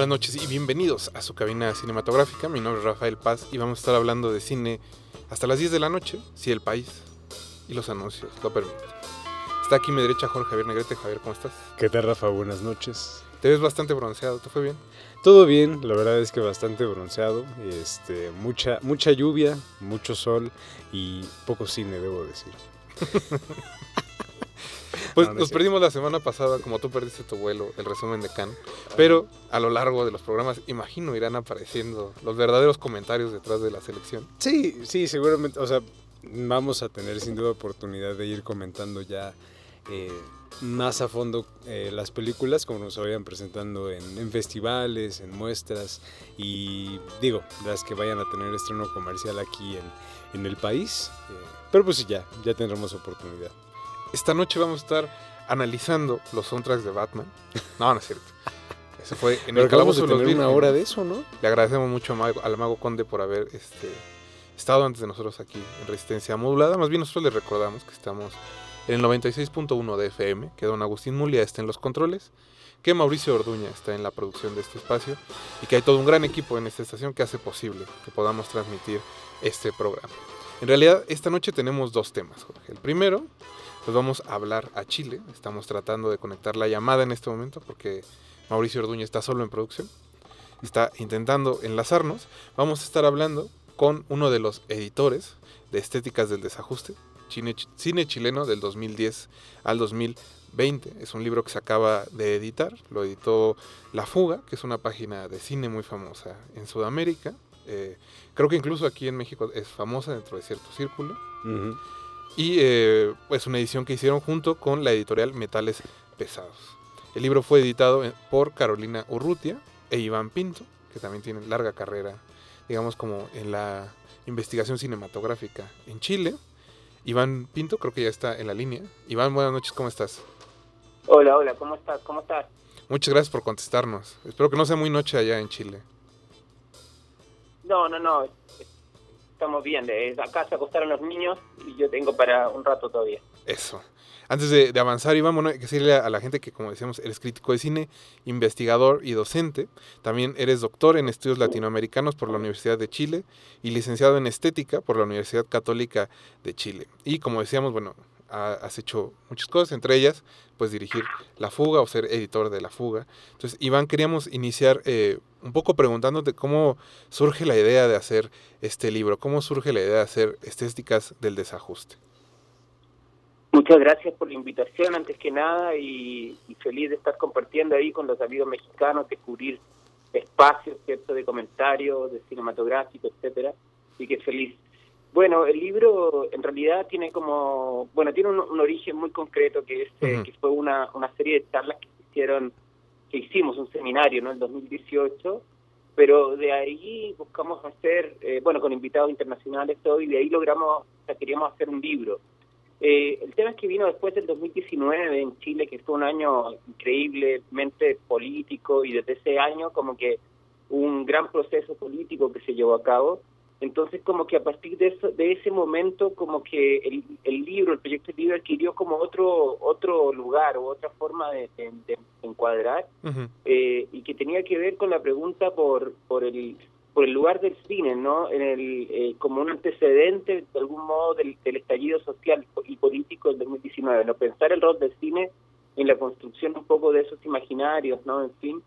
Buenas noches y bienvenidos a su cabina cinematográfica. Mi nombre es Rafael Paz y vamos a estar hablando de cine hasta las 10 de la noche, si el país y los anuncios lo permiten. Está aquí a mi derecha Jorge Javier Negrete. Javier, ¿cómo estás? ¿Qué tal, Rafa? Buenas noches. Te ves bastante bronceado, ¿te fue bien? Todo bien, la verdad es que bastante bronceado, este, mucha, mucha lluvia, mucho sol y poco cine, debo decir. Pues No, no es nos perdimos la semana pasada, como tú perdiste tu vuelo, el resumen de Cannes. Pero a lo largo de los programas, imagino, irán apareciendo los verdaderos comentarios detrás de la selección. Sí, sí, seguramente, o sea, vamos a tener sin duda oportunidad de ir comentando ya eh, más a fondo eh, las películas, como nos vayan presentando en, en festivales, en muestras y digo, las que vayan a tener estreno comercial aquí en, en el país. eh, pero pues sí, ya, ya tendremos oportunidad. Esta noche vamos a estar analizando los soundtracks de Batman. No, no es cierto. Eso fue en Pero el calabozo de los una hora de eso, ¿no? Le agradecemos mucho a Mago- al Mago Conde por haber este, estado antes de nosotros aquí en Resistencia Modulada. Más bien nosotros le recordamos que estamos en el 96.1 de FM, que don Agustín Mulia está en los controles, que Mauricio Orduña está en la producción de este espacio y que hay todo un gran equipo en esta estación que hace posible que podamos transmitir este programa. En realidad, esta noche tenemos dos temas, Jorge. El primero, pues vamos a hablar a Chile. Estamos tratando de conectar la llamada en este momento porque Mauricio Orduña está solo en producción está intentando enlazarnos. Vamos a estar hablando con uno de los editores de Estéticas del Desajuste, cine, cine chileno del 2010 al 2020. Es un libro que se acaba de editar, lo editó La Fuga, que es una página de cine muy famosa en Sudamérica. Eh, creo que incluso aquí en México es famosa dentro de cierto círculo. Ujú. Y eh, pues una edición que hicieron junto con la editorial Metales Pesados. El libro fue editado en- por Carolina Urrutia e Iván Pinto, que también tienen larga carrera, digamos, como en la investigación cinematográfica en Chile. Iván Pinto creo que ya está en la línea. Iván, buenas noches, ¿cómo estás? Hola, hola, ¿cómo estás? ¿Cómo estás? Muchas gracias por contestarnos. Espero que no sea muy noche allá en Chile. No, no, no, estamos bien. eh, Acá se acostaron los niños y yo tengo para un rato todavía. Eso. Antes de, avanzar, Iván, bueno, hay que decirle a, a la gente que, como decíamos, eres crítico de cine, investigador y docente. También eres doctor en estudios latinoamericanos por la Universidad de Chile y licenciado en estética por la Universidad Católica de Chile. Y como decíamos, bueno, ha- has hecho muchas cosas, entre ellas, pues dirigir La Fuga o ser editor de La Fuga. Entonces, Iván, queríamos iniciar eh, un poco preguntándote cómo surge la idea de hacer este libro, cómo surge la idea de hacer estéticas del desajuste. Muchas gracias por la invitación, antes que nada, y, y feliz de estar compartiendo ahí con los amigos mexicanos, descubrir espacios, ¿cierto?, de comentarios, de cinematográfico, etcétera. Así que feliz. Bueno, el libro en realidad tiene como, bueno, tiene un, un origen muy concreto que es eh, que fue una, una serie de charlas que hicieron, que hicimos un seminario, ¿no?, en 2018, pero de ahí buscamos hacer, eh, bueno, con invitados internacionales todo, y de ahí logramos, o sea, queríamos hacer un libro. Eh, el tema es que vino después del 2019 en Chile, que fue un año increíblemente político y desde ese año como que un gran proceso político que se llevó a cabo. Entonces como que a partir de, eso, de ese momento como que el, el libro, el proyecto del libro adquirió como otro otro lugar o otra forma de, de- de encuadrar eh, y que tenía que ver con la pregunta por por el por el lugar del cine, ¿no? En el eh, como un antecedente de algún modo del, del estallido social y político del 2019, no pensar el rol del cine en la construcción un poco de esos imaginarios, ¿no? En fin,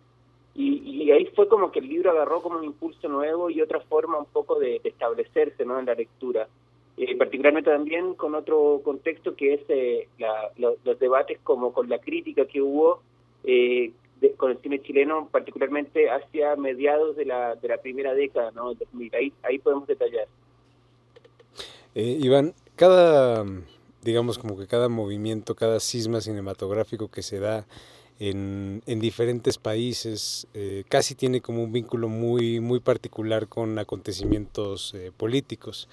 y, y ahí fue como que el libro agarró como un impulso nuevo y otra forma un poco de, establecerse, ¿no? En la lectura. Eh, particularmente también con otro contexto que es eh, la- lo- los debates como con la crítica que hubo eh, de- con el cine chileno, particularmente hacia mediados de la, de la primera década, ¿no? Entonces, mira, ahí, ahí podemos detallar. Eh, Iván, cada, digamos como que cada movimiento, cada cisma cinematográfico que se da en, diferentes países eh, casi tiene como un vínculo muy, muy particular con acontecimientos eh, políticos.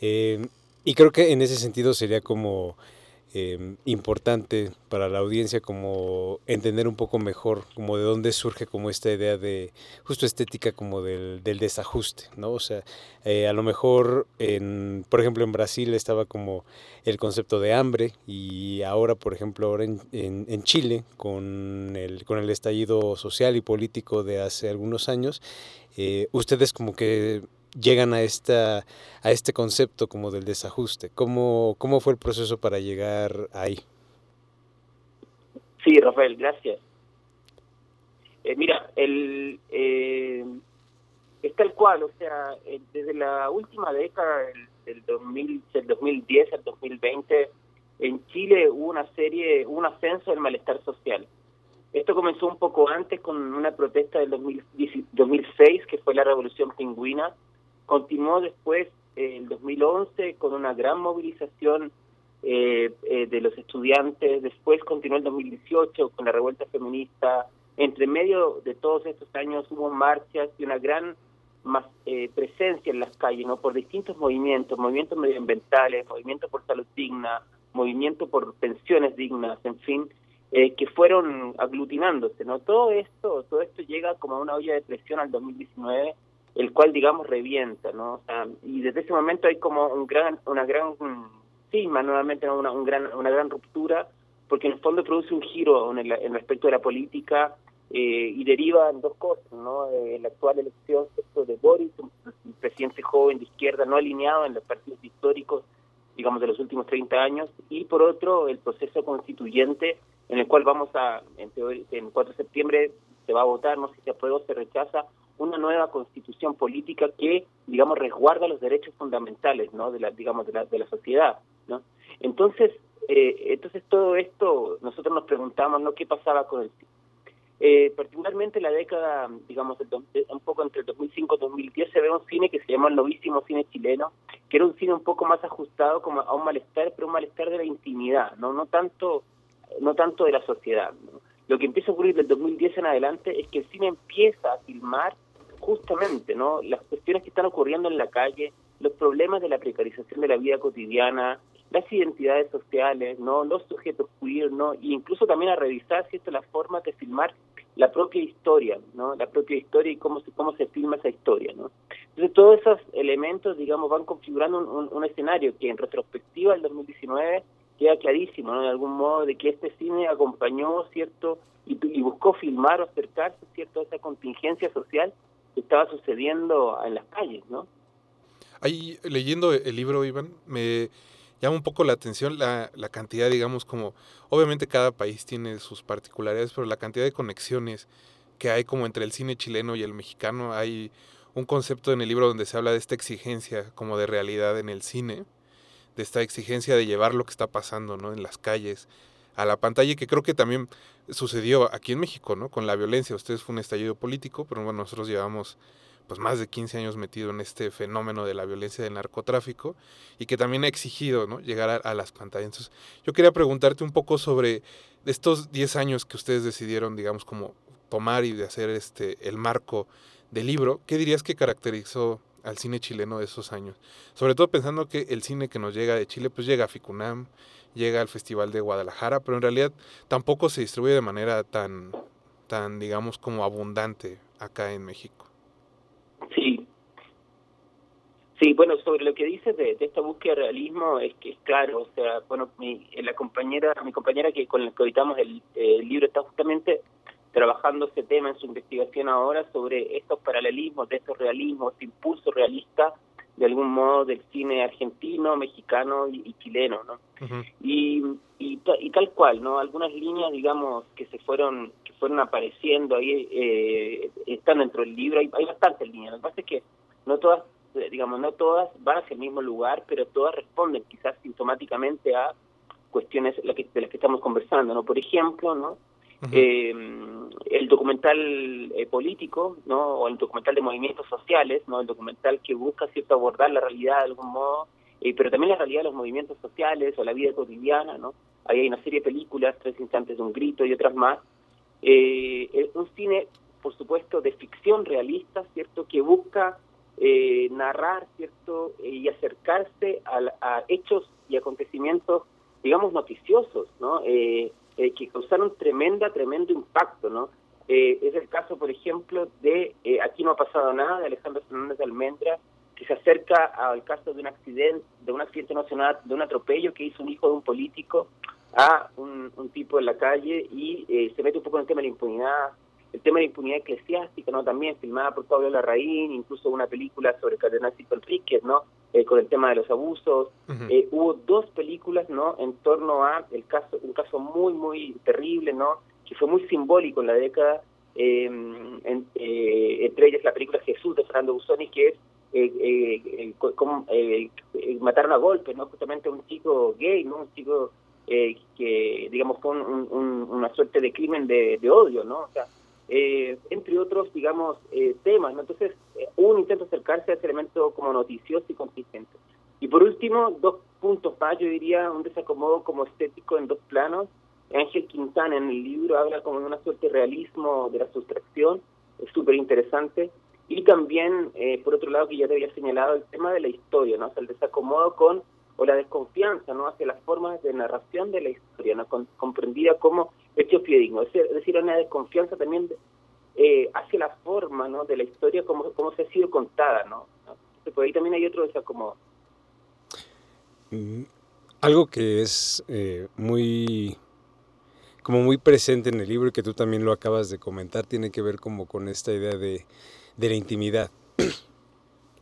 y creo que en ese sentido sería como Em, importante para la audiencia como entender un poco mejor como de dónde surge como esta idea de justo estética como del, desajuste, ¿no? O sea, eh, a lo mejor, en, por ejemplo, en Brasil estaba como el concepto de hambre y ahora, por ejemplo, ahora en, en, Chile, con el, con el estallido social y político de hace algunos años, eh, ustedes como que llegan a, esta, a este concepto como del desajuste? ¿Cómo, ¿Cómo fue el proceso para llegar ahí? Sí, Rafael, gracias. Eh, mira, el, eh, es tal cual, o sea, eh, desde la última década, del, 2000, del 2010 al 2020, en Chile hubo una serie, un ascenso del malestar social. Esto comenzó un poco antes con una protesta del 2006, que fue la Revolución Pingüina, Continuó después en el 2011 con una gran movilización eh, eh, de los estudiantes, después continuó el 2018 con la revuelta feminista. Entre medio de todos estos años hubo marchas y una gran más, eh, presencia en las calles, ¿no? Por distintos movimientos, movimientos medioambientales, movimientos por salud digna, movimiento por pensiones dignas, en fin, que fueron aglutinándose, ¿no? Todo esto, todo esto llega como a una olla de presión al 2019 el cual, digamos, revienta, ¿no? O sea, y desde ese momento hay como un gran, una gran cisma, nuevamente una, un gran, una gran ruptura, porque en el fondo produce un giro en, el, respecto de la política eh, y deriva en dos cosas, ¿no? Eh, la actual elección de Boris, un, presidente joven de izquierda no alineado en los partidos históricos, digamos, de los últimos 30 años, y por otro, el proceso constituyente en el cual vamos a, en, en 4 de septiembre se va a votar, no sé si se aprueba o se rechaza, una nueva constitución política que, digamos, resguarda los derechos fundamentales, ¿no? De la, digamos, de la, de la sociedad, ¿no? Entonces, eh, entonces todo esto, nosotros nos preguntamos, ¿no? ¿Qué pasaba con el eh, particularmente la década, digamos, un poco entre el 2005 y 2010 se ve un cine que se llama el novísimo cine chileno, que era un cine un poco más ajustado como a un malestar, pero un malestar de la intimidad, no no tanto no tanto de la sociedad. Lo que empieza a ocurrir del 2010 en adelante es que el cine empieza a filmar justamente no las cuestiones que están ocurriendo en la calle, los problemas de la precarización de la vida cotidiana, las identidades sociales, no los sujetos queer, no y incluso también a revisar si esto es la forma de filmar la propia historia, no la propia historia y cómo se cómo se filma esa historia, no. Entonces todos esos elementos, digamos, van configurando un, un, escenario que en retrospectiva del 2019 queda clarísimo, ¿no? De algún modo de que este cine acompañó, cierto, y, y buscó filmar o acercarse, cierto, a esa contingencia social estaba sucediendo en las calles, ¿no? Ahí, leyendo el libro, Iván, me llama un poco la atención la, la cantidad, digamos, como, obviamente cada país tiene sus particularidades, pero la cantidad de conexiones que hay como entre el cine chileno y el mexicano. Hay un concepto en el libro donde se habla de esta exigencia como de realidad en el cine, de esta exigencia de llevar lo que está pasando, ¿no? En las calles, a la pantalla que creo que también sucedió aquí en México, ¿no? Con la violencia. Ustedes fue un estallido político, pero bueno, nosotros llevamos pues más de 15 años metido en este fenómeno de la violencia del narcotráfico y que también ha exigido ¿no? llegar a, las pantallas. Entonces, yo quería preguntarte un poco sobre estos 10 años que ustedes decidieron, digamos, como tomar y de hacer este el marco del libro, ¿qué dirías que caracterizó al cine chileno de esos años? Sobre todo pensando que el cine que nos llega de Chile, pues llega a Ficunam, llega al Festival de Guadalajara, pero en realidad tampoco se distribuye de manera tan, tan digamos, como abundante acá en México. Sí. Sí, bueno, sobre lo que dices de, esta búsqueda de realismo, es que es claro, o sea, bueno, mi, la compañera, mi compañera que con la que editamos el, el libro está justamente trabajando ese tema en su investigación ahora sobre estos paralelismos, de estos realismos, este impulso realista de algún modo del cine argentino, mexicano y, chileno, ¿no? y, y, tal cual, ¿no? Algunas líneas, digamos, que se fueron que fueron apareciendo ahí eh, están dentro del libro, hay, hay bastantes líneas, lo que pasa es que no todas, eh, digamos, no todas van hacia el mismo lugar, pero todas responden quizás sintomáticamente a cuestiones de las que estamos conversando, ¿no? Por ejemplo, ¿no? Eh, el documental eh, político, ¿no? O el documental de movimientos sociales, ¿no? El documental que busca cierto abordar la realidad de algún modo, eh, pero también la realidad de los movimientos sociales o la vida cotidiana, ¿no? Ahí hay una serie de películas, Tres Instantes de un Grito y otras más. Eh, un cine, por supuesto, de ficción realista, ¿cierto? Que busca eh, narrar, ¿cierto? y acercarse a, hechos y acontecimientos, digamos, noticiosos, ¿no? Que causaron tremenda, tremendo impacto, ¿no? es el caso, por ejemplo, de Aquí no ha pasado nada, de Alejandro Fernández de Almendra, que se acerca al caso de un accidente, de un accidente nacional, de un atropello que hizo un hijo de un político a un, tipo en la calle y eh, se mete un poco en el tema de la impunidad, el tema de la impunidad eclesiástica, ¿no? También filmada por Pablo Larraín, incluso una película sobre Cardenal Cito Enríquez, ¿no? Eh, con el tema de los abusos. Eh, hubo dos películas, ¿no? En torno a el caso, un caso muy, muy terrible, ¿no? Que fue muy simbólico en la década, entre ellas la película Jesús de Fernando Busoni, que es eh, eh, como, eh, mataron a golpes, ¿no? Justamente un chico gay, ¿no? Un chico eh, que, digamos, fue una suerte de crimen de, odio, ¿no? O sea, entre otros, digamos, temas, ¿no? Entonces, hubo un intento de acercarse a ese elemento como noticioso y consistente. Y por último, dos puntos más, yo diría, un desacomodo como estético en dos planos. Ángel Quintana en el libro habla como de una suerte de realismo de la sustracción, es súper interesante. Y también, eh, por otro lado, que ya te había señalado, el tema de la historia, ¿no? O sea, el desacomodo con, o la desconfianza, ¿no? Hacia las formas de narración de la historia, ¿no? comprendida como hecho fidedignos. Es decir, una desconfianza también eh, hacia la forma, ¿no? De la historia, como, como se ha sido contada, ¿no? Por ahí también hay otro desacomodo. Mm, algo que es eh, muy como muy presente en el libro y que tú también lo acabas de comentar tiene que ver como con esta idea de de la intimidad.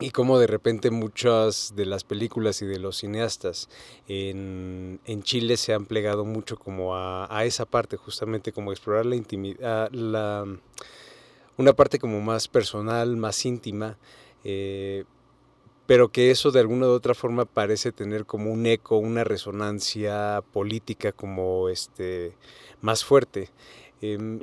Y cómo de repente muchas de las películas y de los cineastas en, Chile se han plegado mucho como a, esa parte, justamente como explorar la intimidad, la, una parte como más personal, más íntima, eh, pero que eso de alguna u otra forma parece tener como un eco, una resonancia política como este más fuerte. Em,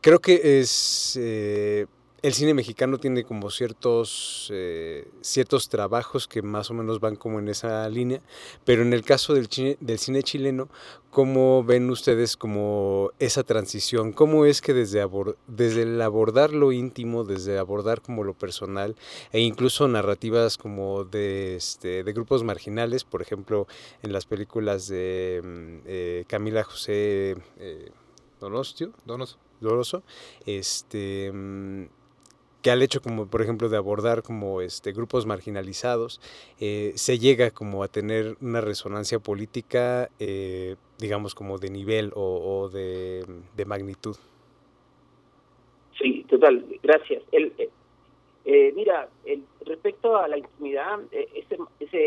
creo que es eh, el cine mexicano tiene como ciertos, eh, ciertos trabajos que más o menos van como en esa línea, pero en el caso del, cine chileno, ¿cómo ven ustedes como esa transición? ¿Cómo es que desde, desde el abordar lo íntimo, desde abordar como lo personal, e incluso narrativas como de, este, de grupos marginales, por ejemplo, en las películas de mm, eh, Camila José eh, Donosio, Donoso, este mm, que al hecho como por ejemplo de abordar como este grupos marginalizados eh, se llega como a tener una resonancia política eh, digamos como de nivel o, de, magnitud. Sí total gracias. El, eh, mira el, respecto a la intimidad ese,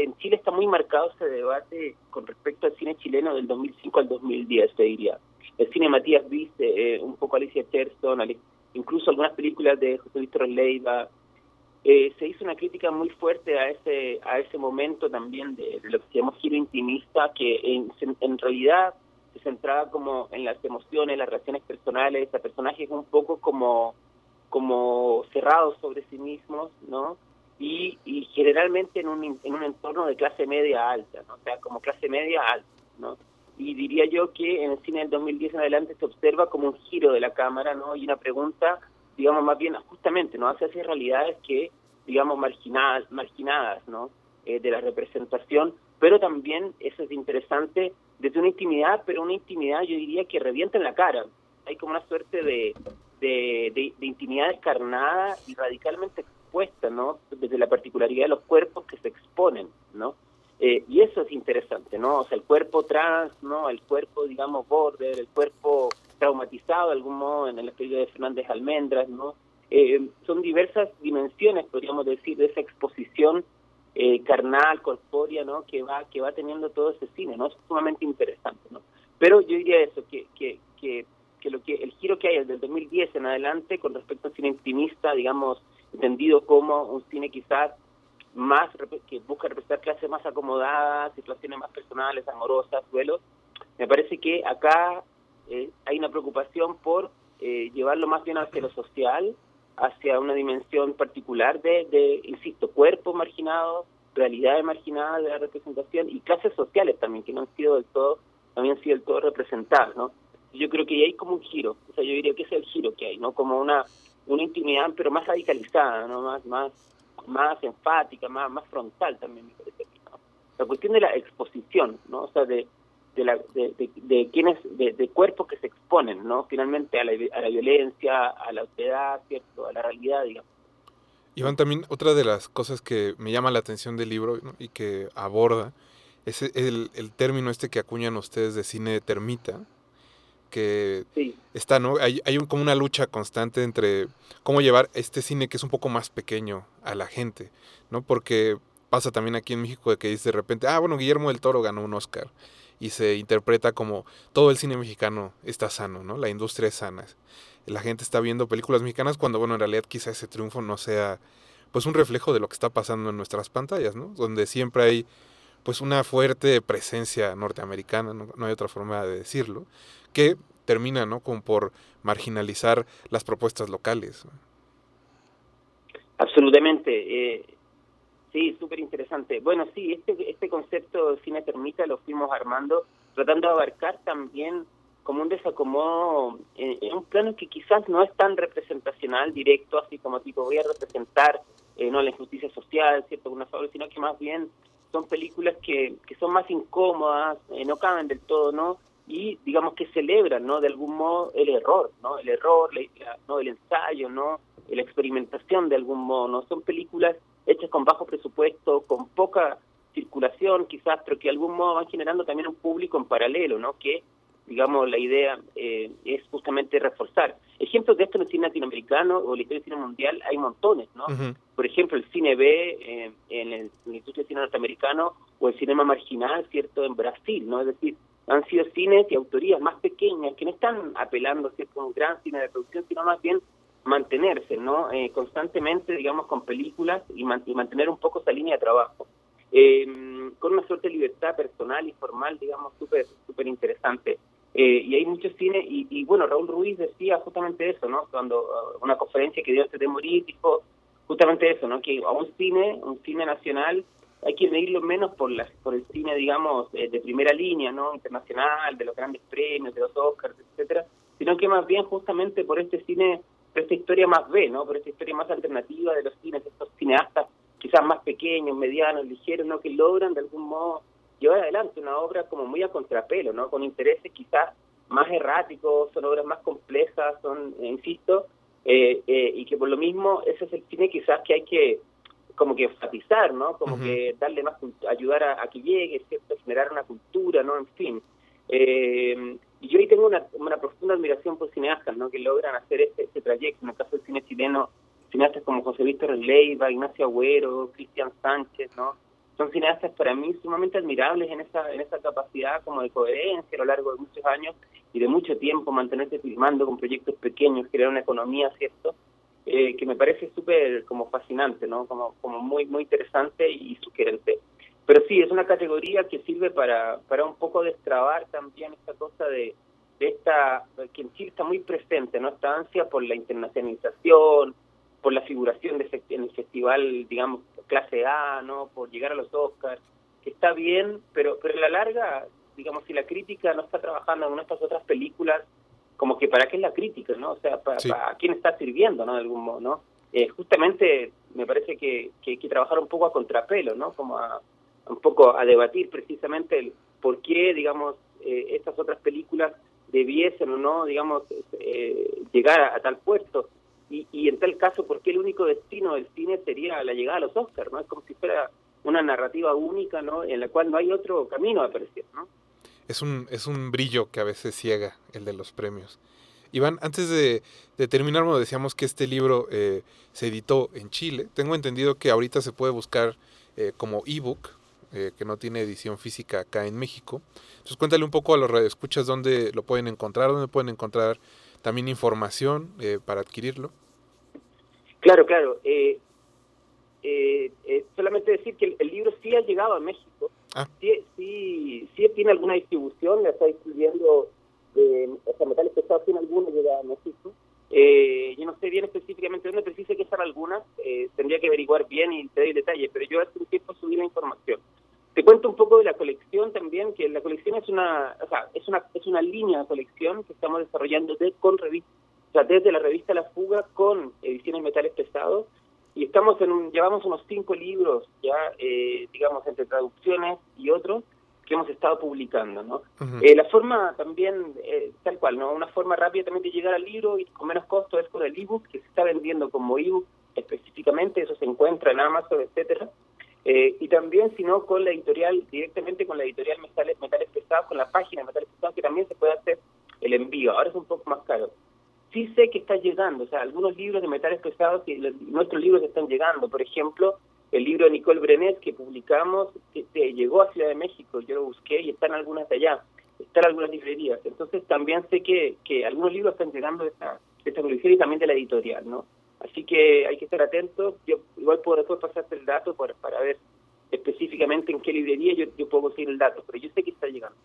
en Chile está muy marcado ese debate con respecto al cine chileno del 2005 al 2010 te diría. El cine Matías Viste un poco Alicia Cherson incluso algunas películas de José Víctor Leiva, eh, se hizo una crítica muy fuerte a ese a ese momento también de, lo que se llama giro intimista, que en, en, realidad se centraba como en las emociones, las reacciones personales, a personajes un poco como como cerrados sobre sí mismos, ¿no? Y, y generalmente en un, en un entorno de clase media alta, ¿no? O sea, como clase media alta, ¿no? Y diría yo que en el cine del 2010 en adelante se observa como un giro de la cámara, ¿no? Y una pregunta, digamos, más bien justamente, ¿no? Hacia esas realidades que, digamos, marginadas, marginadas, ¿no? Eh, de la representación, pero también, eso es interesante, desde una intimidad, pero una intimidad yo diría que revienta en la cara. Hay como una suerte de, de, de, de intimidad descarnada y radicalmente expuesta, ¿no? Desde la particularidad de los cuerpos que se exponen, ¿no? Eh, y eso es interesante, ¿no? O sea, el cuerpo trans, ¿no? El cuerpo, digamos, border, el cuerpo traumatizado de algún modo en el estudio de Fernández Almendras, ¿no? Eh, son diversas dimensiones, podríamos decir, de esa exposición eh, carnal, corpórea, ¿no? Que va, que va teniendo todo ese cine, ¿no? Es sumamente interesante, ¿no? Pero yo diría eso, que, que, que, que lo que el giro que hay desde el 2010 en adelante con respecto al cine intimista, digamos, entendido como un cine quizás más que busca representar clases más acomodadas, situaciones más personales, amorosas, duelos, me parece que acá eh, hay una preocupación por eh, llevarlo más bien hacia lo social, hacia una dimensión particular de, de insisto, cuerpos marginados, realidades marginadas de la representación y clases sociales también, que no han sido del todo, también han sido del todo representadas, ¿no? Yo creo que hay como un giro, o sea, yo diría que es el giro que hay, ¿no? Como una, una intimidad, pero más radicalizada, ¿no? Más, más, más enfática, más, frontal también, me parece. La cuestión de la exposición, ¿no? O sea, de, de, la, de, de, de quienes, de, de, cuerpos que se exponen, ¿no? Finalmente a la, a la violencia, a la autoridad, ¿cierto? A la realidad, digamos. Iván, también otra de las cosas que me llama la atención del libro y que aborda es el, el, término este que acuñan ustedes de cine termita, que sí. está, ¿no? Hay, hay un, como una lucha constante entre cómo llevar este cine que es un poco más pequeño a la gente, ¿no? Porque pasa también aquí en México de que dice de repente, ah, bueno, Guillermo del Toro ganó un Oscar y se interpreta como todo el cine mexicano está sano, ¿no? La industria es sana. La gente está viendo películas mexicanas cuando, bueno, en realidad quizá ese triunfo no sea pues un reflejo de lo que está pasando en nuestras pantallas, ¿no? Donde siempre hay pues una fuerte presencia norteamericana, no, no hay otra forma de decirlo, que termina, ¿no? Como por marginalizar las propuestas locales. Absolutamente. Eh, sí, súper interesante. Bueno, sí, este, este concepto de cine termita lo fuimos armando, tratando de abarcar también como un desacomodo en, un plano que quizás no es tan representacional, directo, así como tipo voy a representar eh, no la injusticia social, cierto, una favor, sino que más bien son películas que, que son más incómodas, eh, no caben del todo, ¿no? Y digamos que celebran, ¿no? De algún modo el error, ¿no? El error, la, ¿no? El ensayo, ¿no? La experimentación de algún modo, ¿no? Son películas hechas con bajo presupuesto, con poca circulación quizás, pero que de algún modo van generando también un público en paralelo, ¿no? Que digamos, la idea eh, es justamente reforzar. Ejemplos de esto en el cine latinoamericano o la historia del cine mundial hay montones, ¿no? Uh -huh. Por ejemplo, el cine B eh, en, el, en la industria del cine norteamericano o el cinema marginal, ¿cierto?, en Brasil, ¿no? Es decir, han sido cines y autorías más pequeñas que no están apelando, ¿cierto?, a un gran cine de producción, sino más bien mantenerse, ¿no? Eh, constantemente, digamos, con películas y, man y mantener un poco esa línea de trabajo. Eh, con una suerte de libertad personal y formal, digamos, súper súper interesante. Eh, y hay muchos cines, y, y, bueno, Raúl Ruiz decía justamente eso, ¿no? Cuando uh, una conferencia que dio antes de morir, dijo justamente eso, ¿no? Que a un cine, un cine nacional, hay que medirlo menos por la, por el cine, digamos, eh, de primera línea, ¿no? Internacional, de los grandes premios, de los Oscars, etcétera, sino que más bien justamente por este cine, por esta historia más B, ¿no? Por esta historia más alternativa de los cines, estos cineastas quizás más pequeños, medianos, ligeros, ¿no? Que logran de algún modo llevar adelante una obra como muy a contrapelo, ¿no? Con intereses quizás más erráticos, son obras más complejas, son, eh, insisto, eh, eh, y que por lo mismo ese es el cine quizás que hay que como que enfatizar, ¿no? Como uh -huh. que darle más, ayudar a, a, que llegue, ¿cierto? Generar una cultura, ¿no? En fin. Eh, y yo ahí tengo una, una profunda admiración por cineastas, ¿no? Que logran hacer este, este trayecto, en el caso del cine chileno, cineastas como José Víctor Leiva, Ignacio Agüero, Cristian Sánchez, ¿no? son cineastas para mí sumamente admirables en esa en esa capacidad como de coherencia a lo largo de muchos años y de mucho tiempo mantenerse filmando con proyectos pequeños, crear una economía, ¿cierto? Eh, que me parece súper como fascinante, ¿no? Como, como muy muy interesante y sugerente. Pero sí, es una categoría que sirve para, para un poco destrabar también esta cosa de, de esta, que en Chile está muy presente, ¿no? Esta ansia por la internacionalización, por la figuración de, en el festival, digamos, clase A, ¿no? Por llegar a los Oscars, que está bien, pero, pero a la larga, digamos, si la crítica no está trabajando en estas otras películas, como que para qué es la crítica, ¿no? O sea, para, sí. para quién está sirviendo, ¿no? De algún modo, ¿no? Eh, justamente me parece que, que hay que trabajar un poco a contrapelo, ¿no? Como a, un poco a debatir precisamente el por qué, digamos, eh, estas otras películas debiesen o no, digamos, eh, llegar a, a tal puesto y, y en tal caso, ¿por qué el único destino del cine sería la llegada a los Oscars? ¿no? Es como si fuera una narrativa única, ¿no? En la cual no hay otro camino a aparecer, ¿no? Es un, es un brillo que a veces ciega el de los premios. Iván, antes de, terminar, bueno, decíamos que este libro eh, se editó en Chile. Tengo entendido que ahorita se puede buscar eh, como ebook, eh, que no tiene edición física acá en México. Entonces cuéntale un poco a los radioescuchas dónde lo pueden encontrar, dónde pueden encontrar también información eh, para adquirirlo. Claro, claro. Eh, eh, solamente decir que el, el, libro sí ha llegado a México. Ah. Sí, sí, sí tiene alguna distribución, la está distribuyendo, o sea, Metales Pesados tiene alguna llegada a México. Eh, yo no sé bien específicamente dónde, pero sí sé que están algunas. Eh, tendría que averiguar bien y te doy detalles, pero yo hace un tiempo subí la información. Te cuento un poco de la colección también, que la colección es una, o sea, es una, es una línea de colección que estamos desarrollando de, con revista, o desde la revista La Fuga con ediciones metales pesados y estamos en un, llevamos unos cinco libros ya, eh, digamos, entre traducciones y otros que hemos estado publicando, ¿no? eh, la forma también, eh, tal cual, ¿no? Una forma rápida también de llegar al libro y con menos costo es con el ebook, que se está vendiendo como ebook específicamente, eso se encuentra en Amazon, etcétera. Eh, y también, si no, con la editorial, directamente con la editorial Metales, Metales Pesados, con la página Metales Pesados, que también se puede hacer el envío. Ahora es un poco más caro sí sé que está llegando, o sea, algunos libros de metales pesados, y nuestros libros están llegando, por ejemplo, el libro de Nicole Brenet que publicamos que, llegó a Ciudad de México, yo lo busqué y están algunas de allá, están algunas librerías, entonces también sé que, que algunos libros están llegando de esta, de esta colección y también de la editorial, ¿no? Así que hay que estar atentos, yo igual puedo después pasarte el dato para, para ver específicamente en qué librería yo, yo puedo conseguir el dato, pero yo sé que está llegando.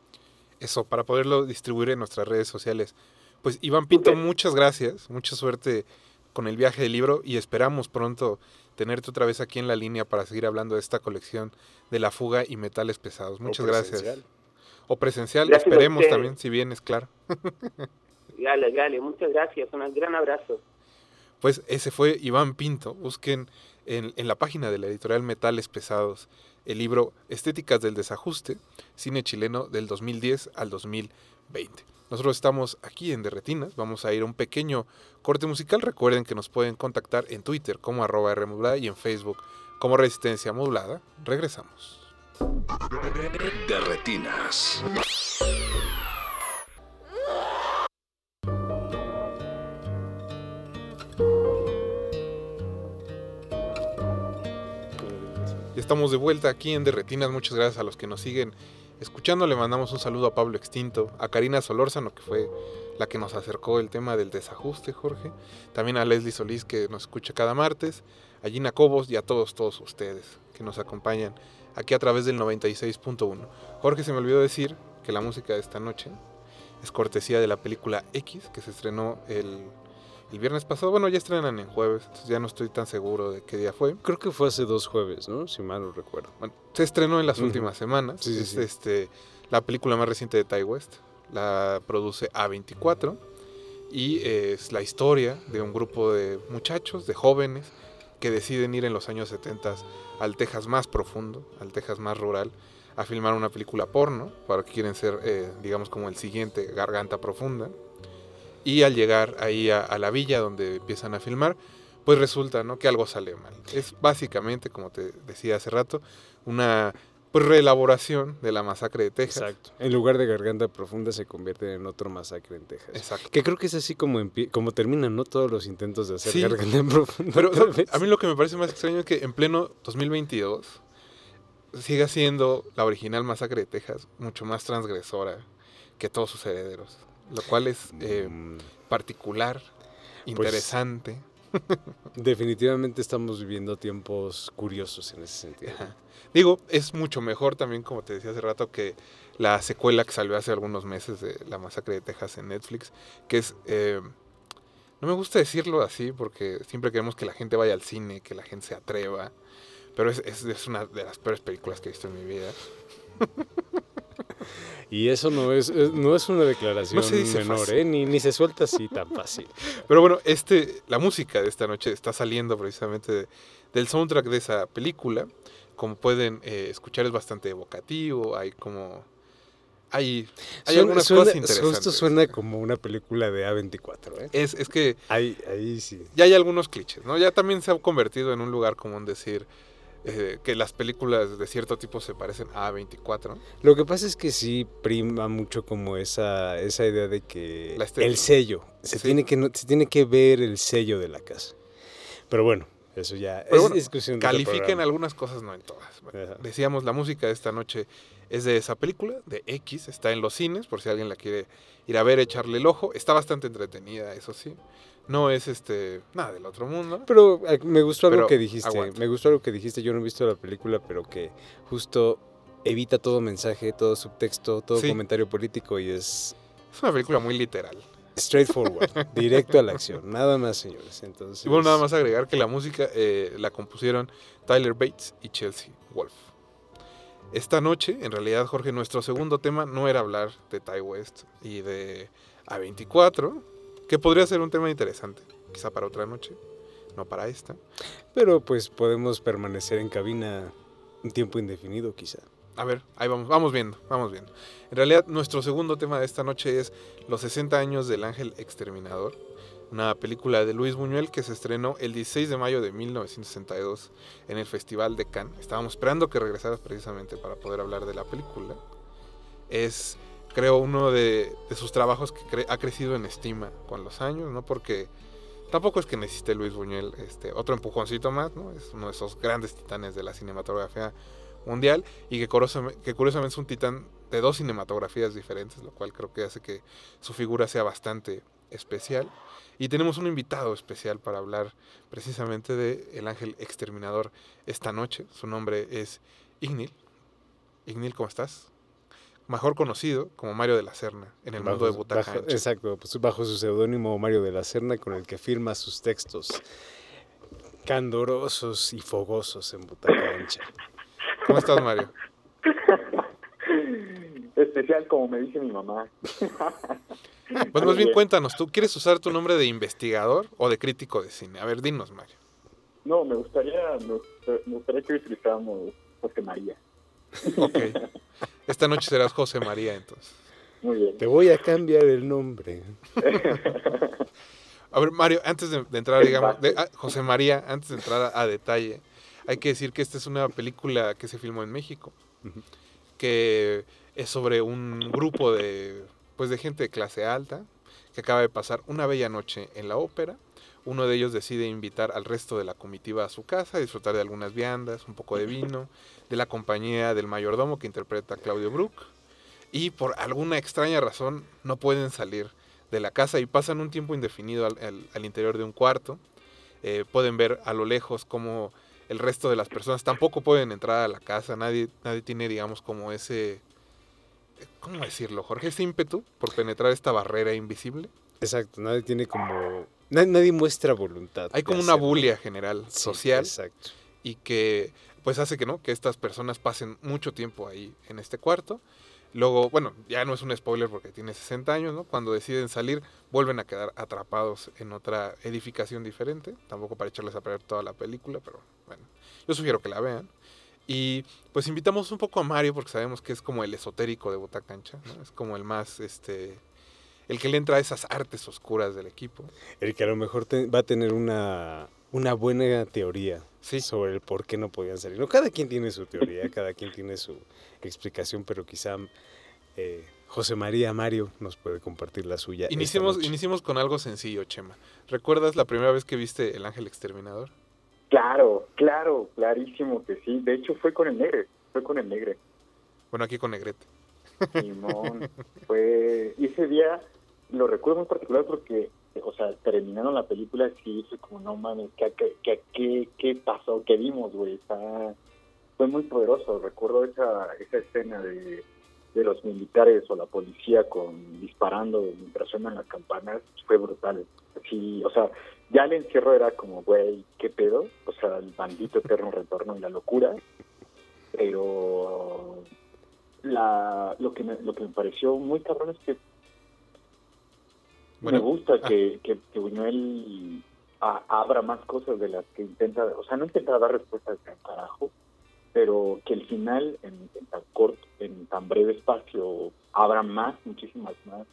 Eso, para poderlo distribuir en nuestras redes sociales. Pues Iván Pinto, muchas gracias, mucha suerte con el viaje del libro y esperamos pronto tenerte otra vez aquí en la línea para seguir hablando de esta colección de la fuga y metales pesados. Muchas gracias. O presencial, esperemos también, si vienes, claro. Dale, dale, muchas gracias, un gran abrazo. Pues ese fue Iván Pinto. Busquen en, en la página de la editorial Metales Pesados el libro Estéticas del Desajuste, cine chileno del 2010 al 2020. Nosotros estamos aquí en Derretinas, vamos a ir a un pequeño corte musical. Recuerden que nos pueden contactar en Twitter como arroba Rmodulada y en Facebook como Resistencia Modulada. Regresamos. Derretinas. estamos de vuelta aquí en Derretinas. Muchas gracias a los que nos siguen escuchando. Le mandamos un saludo a Pablo Extinto, a Karina Solórzano, que fue la que nos acercó el tema del desajuste, Jorge. También a Leslie Solís, que nos escucha cada martes. A Gina Cobos y a todos, todos ustedes que nos acompañan aquí a través del 96.1. Jorge, se me olvidó decir que la música de esta noche es cortesía de la película X, que se estrenó el el viernes pasado. Bueno, ya estrenan en jueves, entonces ya no estoy tan seguro de qué día fue. Creo que fue hace dos jueves, ¿no? Si mal no recuerdo. Bueno, se estrenó en las últimas semanas. es este la película más reciente de Ty West. La produce A24 y es la historia de un grupo de muchachos, de jóvenes que deciden ir en los años 70 al Texas más profundo, al Texas más rural, a filmar una película porno, para que quieren ser, eh, digamos, como el siguiente Garganta Profunda. Y al llegar ahí a, la villa donde empiezan a filmar, pues resulta ¿no? que algo sale mal. Es básicamente, como te decía hace rato, una reelaboración de la masacre de Texas. Exacto. En lugar de Garganta Profunda se convierte en otro masacre en Texas. Exacto. Que creo que es así como, como terminan ¿no? todos los intentos de hacer Garganta Profunda. Pero a mí lo que me parece más extraño es que en pleno 2022 siga siendo la original masacre de Texas mucho más transgresora que todos sus herederos lo cual es eh, mm. particular, pues, interesante. definitivamente estamos viviendo tiempos curiosos en ese sentido. Digo, es mucho mejor también, como te decía hace rato, que la secuela que salió hace algunos meses de La Masacre de Texas en Netflix, que es... Eh, no me gusta decirlo así porque siempre queremos que la gente vaya al cine, que la gente se atreva, pero es, es una de las peores películas que he visto en mi vida. Y eso no es, no es una declaración menor, ¿eh? ni, ni, se suelta así tan fácil. Pero bueno, este, la música de esta noche está saliendo precisamente del soundtrack de esa película. Como pueden eh, escuchar, es bastante evocativo, hay como... Hay, hay algunas cosas interesantes. Esto suena como una película de A24, ¿eh? Es, es que... Ahí, ahí sí. Ya hay algunos clichés, ¿no? Ya también se ha convertido en un lugar común decir eh, que las películas de cierto tipo se parecen a 24. Lo que pasa es que sí prima mucho como esa, esa idea de que el sello, se, tiene que, se tiene que ver el sello de la casa. Pero bueno, eso ya es discusión. Califiquen algunas cosas, no en todas. decíamos, la música de esta noche es de esa película, de X, está en los cines, por si alguien la quiere ir a ver, echarle el ojo. Está bastante entretenida, eso sí. No es este nada del otro mundo. Pero eh, me gustó algo que dijiste. Me gustó algo que dijiste. Yo no he visto la película, pero que justo evita todo mensaje, todo subtexto, todo comentario político y es. Es una película muy literal. Straightforward, directo a la acción, nada más, señores. Entonces, Y bueno, nada más agregar que la música eh, la compusieron Tyler Bates y Chelsea Wolf. Esta noche, en realidad, Jorge, nuestro segundo tema no era hablar de Ty West y de A24, que podría ser un tema interesante, quizá para otra noche, no para esta. Pero pues podemos permanecer en cabina un tiempo indefinido, quizá. A ver, ahí vamos, vamos viendo, vamos viendo. En realidad, nuestro segundo tema de esta noche es Los 60 años del ángel exterminador, una película de Luis Buñuel que se estrenó el 16 de mayo de 1962 en el Festival de Cannes. Estábamos esperando que regresaras precisamente para poder hablar de la película. Es, creo, uno de, sus trabajos que cre- ha crecido en estima con los años, ¿no? Porque tampoco es que necesite Luis Buñuel este, otro empujoncito más, ¿no? Es uno de esos grandes titanes de la cinematografía mundial y que, curiosam- que curiosamente es un titán de dos cinematografías diferentes, lo cual creo que hace que su figura sea bastante especial. Y tenemos un invitado especial para hablar precisamente de El Ángel Exterminador esta noche. Su nombre es Ignil. Ignil, ¿cómo estás? Mejor conocido como Mario de la Serna en el mundo de Bajo- Butaca bajo- Ancha. Exacto, pues bajo su seudónimo Mario de la Serna, con el que firma sus textos candorosos y fogosos en Butaca Ancha. ¿Cómo estás, Mario? Especial, como me dice mi mamá. Pues más bien cuéntanos, ¿tú quieres usar tu nombre de investigador o de crítico de cine? A ver, dinos, Mario. No, me gustaría, me, gust- me gustaría que utilizáramos José María. Ok. Esta noche serás José María, entonces. Muy bien. Te voy a cambiar el nombre. A ver, Mario, antes de, de entrar, digamos, de- ah, José María, antes de entrar a, a detalle, hay que decir que esta es una película que se filmó en México, que es sobre un grupo de, pues, de gente de clase alta que acaba de pasar una bella noche en la ópera. Uno de ellos decide invitar al resto de la comitiva a su casa, disfrutar de algunas viandas, un poco de vino, de la compañía del mayordomo que interpreta Claudio Brook. Y por alguna extraña razón no pueden salir de la casa y pasan un tiempo indefinido al, al- al interior de un cuarto. Eh, pueden ver a lo lejos cómo el resto de las personas tampoco pueden entrar a la casa. Nadie, nadie tiene, digamos, como ese... ¿Cómo decirlo, Jorge? Ese ímpetu por penetrar esta barrera invisible. Exacto, nadie tiene como... na- Nadie muestra voluntad. Hay como una bulia general Sí, social Exacto. y que pues hace que no que estas personas pasen mucho tiempo ahí en este cuarto luego bueno ya no es un spoiler porque tiene 60 años no cuando deciden salir vuelven a quedar atrapados en otra edificación diferente tampoco para echarles a perder toda la película pero bueno yo sugiero que la vean y pues invitamos un poco a Mario porque sabemos que es como el esotérico de Botacancha ¿no? es como el más este el que le entra a esas artes oscuras del equipo El que a lo mejor te- va a tener una, una buena teoría sí sobre el por qué no podían salir. No, cada quien tiene su teoría, cada quien tiene su explicación, pero quizá eh, José María Mario nos puede compartir la suya. Iniciemos, iniciemos con algo sencillo, Chema. ¿Recuerdas la primera vez que viste El Ángel Exterminador? Claro, claro, clarísimo que sí. De hecho, fue con el negre. Fue con el negre. Bueno, aquí con Negrete. Simón. fue. Ese día lo recuerdo en particular porque, o sea, terminaron la película y dije, como, no mames, ¿qué, qué, qué, qué, qué pasó? ¿Qué vimos, güey? Está- Fue muy poderoso. Recuerdo esa, esa escena de, de los militares o la policía con disparando mientras suenan las campanas. Fue brutal. Sí, o sea, ya el encierro era como, güey, ¿qué pedo? O sea, el bandito eterno retorno y la locura. Pero la, lo que me, lo que me pareció muy cabrón es que Bueno, me gusta ah. que, que, que Buñuel a- abra más cosas de las que intenta, o sea, no intenta dar respuestas de carajo, pero que el final en, en tan corto, en tan breve espacio, abra más, muchísimas más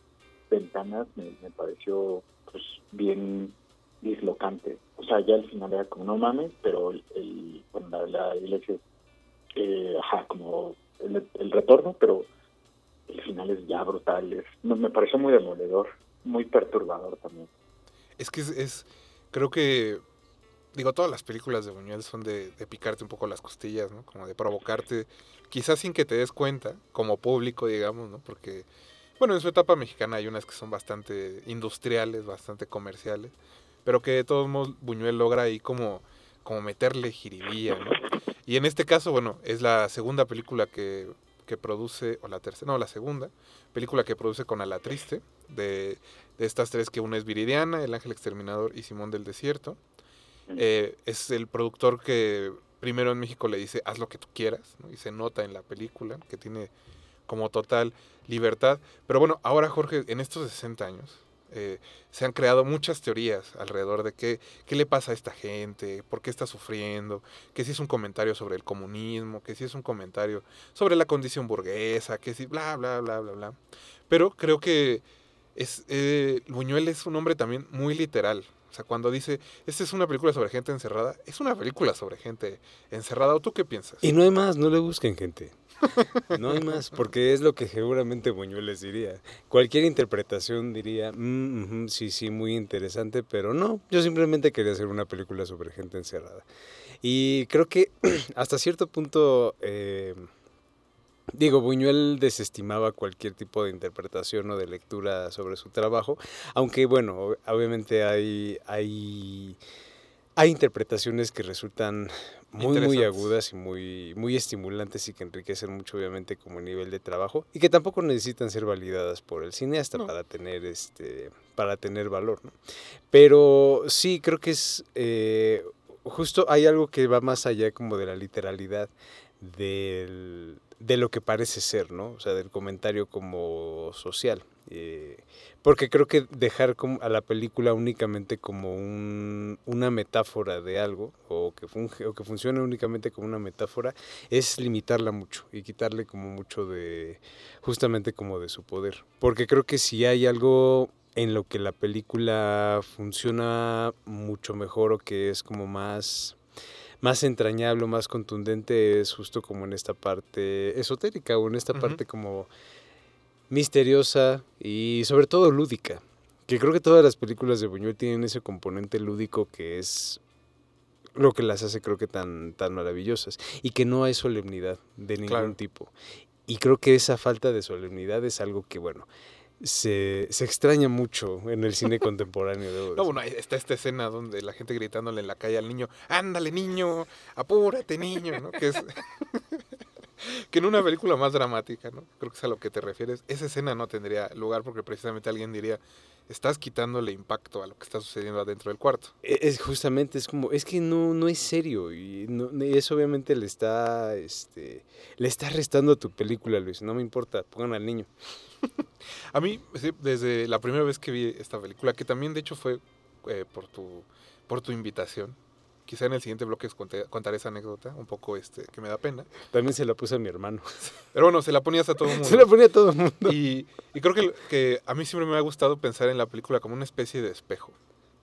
ventanas, me, me pareció pues bien dislocante. O sea, ya al final era como, no mames, pero el, el- bueno, la, la iglesia, eh, ajá, como el, retorno, pero el final es ya brutal. Es, no, me pareció muy demoledor, muy perturbador también. Es que es, es- creo que, digo, todas las películas de Buñuel son de, de picarte un poco las costillas, ¿no? Como de provocarte, quizás sin que te des cuenta, como público, digamos, ¿no? Porque, bueno, en su etapa mexicana hay unas que son bastante industriales, bastante comerciales, pero que de todos modos Buñuel logra ahí como, como meterle jiribilla, ¿no? Y en este caso, bueno, es la segunda película que, que produce, o la tercera, no, la segunda, película que produce con A la Triste, de, de estas tres, que una es Viridiana, El Ángel Exterminador y Simón del Desierto. Eh, es el productor que primero en México le dice, haz lo que tú quieras, ¿no? y se nota en la película que tiene como total libertad. Pero bueno, ahora Jorge, en estos 60 años, eh, se han creado muchas teorías alrededor de qué, qué le pasa a esta gente, por qué está sufriendo, que si es un comentario sobre el comunismo, que si es un comentario sobre la condición burguesa, que si bla, bla, bla, bla, bla. Pero creo que es, eh, Buñuel es un hombre también muy literal. O sea, cuando dice, esta es una película sobre gente encerrada, es una película sobre gente encerrada. ¿O tú qué piensas? Y no hay más, no le busquen gente. No hay más, porque es lo que seguramente Buñuel les diría. Cualquier interpretación diría, mm, sí, sí, muy interesante, pero no, yo simplemente quería hacer una película sobre gente encerrada. Y creo que hasta cierto punto, eh, digo, Buñuel desestimaba cualquier tipo de interpretación o de lectura sobre su trabajo, aunque bueno, obviamente hay, hay, hay interpretaciones que resultan muy, muy agudas y muy, muy estimulantes y que enriquecen mucho, obviamente, como nivel de trabajo y que tampoco necesitan ser validadas por el cineasta para tener este para tener valor. ¿no? Pero sí, creo que es eh, justo hay algo que va más allá como de la literalidad del, de lo que parece ser, ¿no? O sea, del comentario como social. Eh, porque creo que dejar a la película únicamente como una metáfora de algo, o que, funge, o que funcione únicamente como una metáfora, es limitarla mucho y quitarle como mucho de, justamente como de su poder. Porque creo que si hay algo en lo que la película funciona mucho mejor o que es como más más entrañable, más contundente es justo como en esta parte esotérica o en esta parte como misteriosa y sobre todo lúdica. Que creo que todas las películas de Buñuel tienen ese componente lúdico que es lo que las hace creo que tan, tan maravillosas. Y que no hay solemnidad de ningún tipo. Y creo que esa falta de solemnidad es algo que, bueno, se, se extraña mucho en el cine contemporáneo. no, bueno, está esta escena donde la gente gritándole en la calle al niño, ándale niño, apúrate niño, ¿no? Que es... que en una película más dramática, ¿no? Creo que es a lo que te refieres. Esa escena no tendría lugar porque precisamente alguien diría, estás quitándole impacto a lo que está sucediendo adentro del cuarto. E, es justamente, es como, es que no, no es serio y eso obviamente le está, este, le está restando a tu película, Luis. No me importa, pongan al niño. a mí, desde la primera vez que vi esta película, que también de hecho fue eh, por, tu, por tu invitación, quizá en el siguiente bloque contaré esa anécdota, un poco este, que me da pena. También se la puse a mi hermano. Pero bueno, se la ponías a todo el mundo. se la ponía a todo el mundo. Y, creo que, que, a mí siempre me ha gustado pensar en la película como una especie de espejo,